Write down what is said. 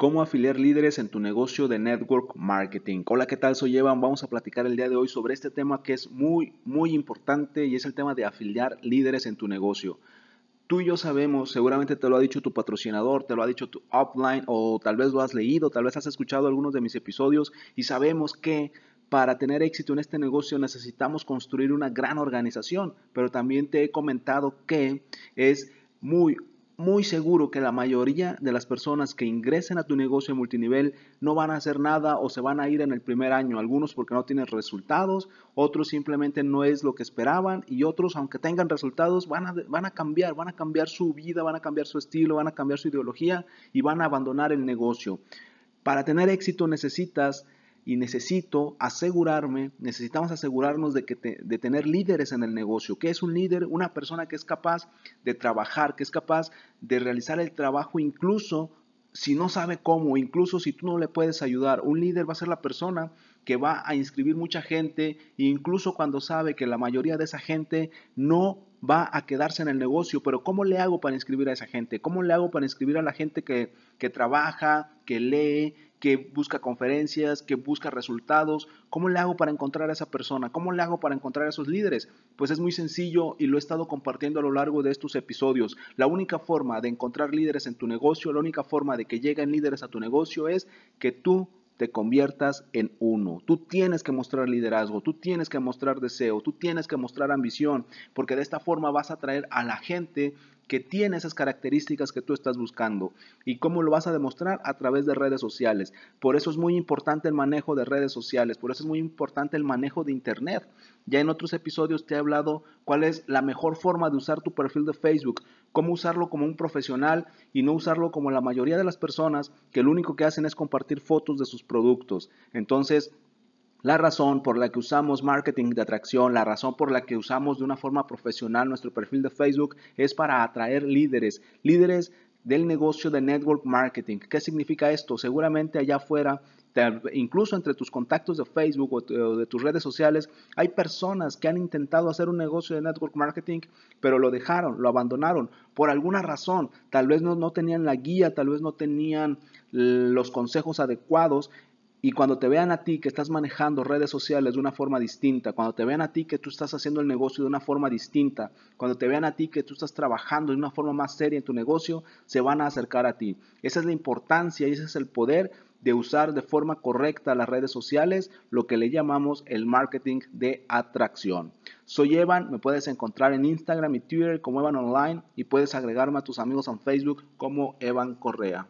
cómo afiliar líderes en tu negocio de network marketing. Hola, ¿qué tal? Soy Evan. Vamos a platicar el día de hoy sobre este tema que es muy, muy importante y es el tema de afiliar líderes en tu negocio. Tú y yo sabemos, seguramente te lo ha dicho tu patrocinador, te lo ha dicho tu upline o tal vez lo has leído, tal vez has escuchado algunos de mis episodios y sabemos que para tener éxito en este negocio necesitamos construir una gran organización, pero también te he comentado que es muy muy seguro que la mayoría de las personas que ingresen a tu negocio multinivel no van a hacer nada o se van a ir en el primer año. Algunos porque no tienen resultados, otros simplemente no es lo que esperaban y otros, aunque tengan resultados, van a, van a cambiar, van a cambiar su vida, van a cambiar su estilo, van a cambiar su ideología y van a abandonar el negocio. Para tener éxito necesitas y necesito asegurarme, necesitamos asegurarnos de, que de tener líderes en el negocio. ¿Qué es un líder? Una persona que es capaz de trabajar, que es capaz de realizar el trabajo incluso si no sabe cómo, incluso si tú no le puedes ayudar. Un líder va a ser la persona que va a inscribir mucha gente, incluso cuando sabe que la mayoría de esa gente no va a quedarse en el negocio, pero ¿cómo le hago para inscribir a esa gente? ¿Cómo le hago para inscribir a la gente que, que trabaja, que lee, que busca conferencias, que busca resultados. ¿Cómo le hago para encontrar a esa persona? ¿Cómo le hago para encontrar a esos líderes? Pues es muy sencillo y lo he estado compartiendo a lo largo de estos episodios. La única forma de encontrar líderes en tu negocio, la única forma de que lleguen líderes a tu negocio es que tú te conviertas en uno. Tú tienes que mostrar liderazgo, tú tienes que mostrar deseo, tú tienes que mostrar ambición, porque de esta forma vas a atraer a la gente que tiene esas características que tú estás buscando. ¿Y cómo lo vas a demostrar? A través de redes sociales. Por eso es muy importante el manejo de redes sociales, por eso es muy importante el manejo de Internet. Ya en otros episodios te he hablado cuál es la mejor forma de usar tu perfil de Facebook, cómo usarlo como un profesional y no usarlo como la mayoría de las personas que lo único que hacen es compartir fotos de sus productos. Entonces, la razón por la que usamos marketing de atracción, la razón por la que usamos de una forma profesional nuestro perfil de Facebook es para atraer líderes, líderes del negocio de network marketing. ¿Qué significa esto? Seguramente allá afuera, incluso entre tus contactos de Facebook o de tus redes sociales, hay personas que han intentado hacer un negocio de network marketing, pero lo dejaron, lo abandonaron por alguna razón. Tal vez no, no tenían la guía, tal vez no tenían los consejos adecuados y cuando te vean a ti que estás manejando redes sociales de una forma distinta, cuando te vean a ti que tú estás haciendo el negocio de una forma distinta, cuando te vean a ti que tú estás trabajando de una forma más seria en tu negocio, se van a acercar a ti. Esa es la importancia y ese es el poder de usar de forma correcta las redes sociales, lo que le llamamos el marketing de atracción. Soy Evan, me puedes encontrar en Instagram y Twitter como Evan Online y puedes agregarme a tus amigos en Facebook como Evan Correa.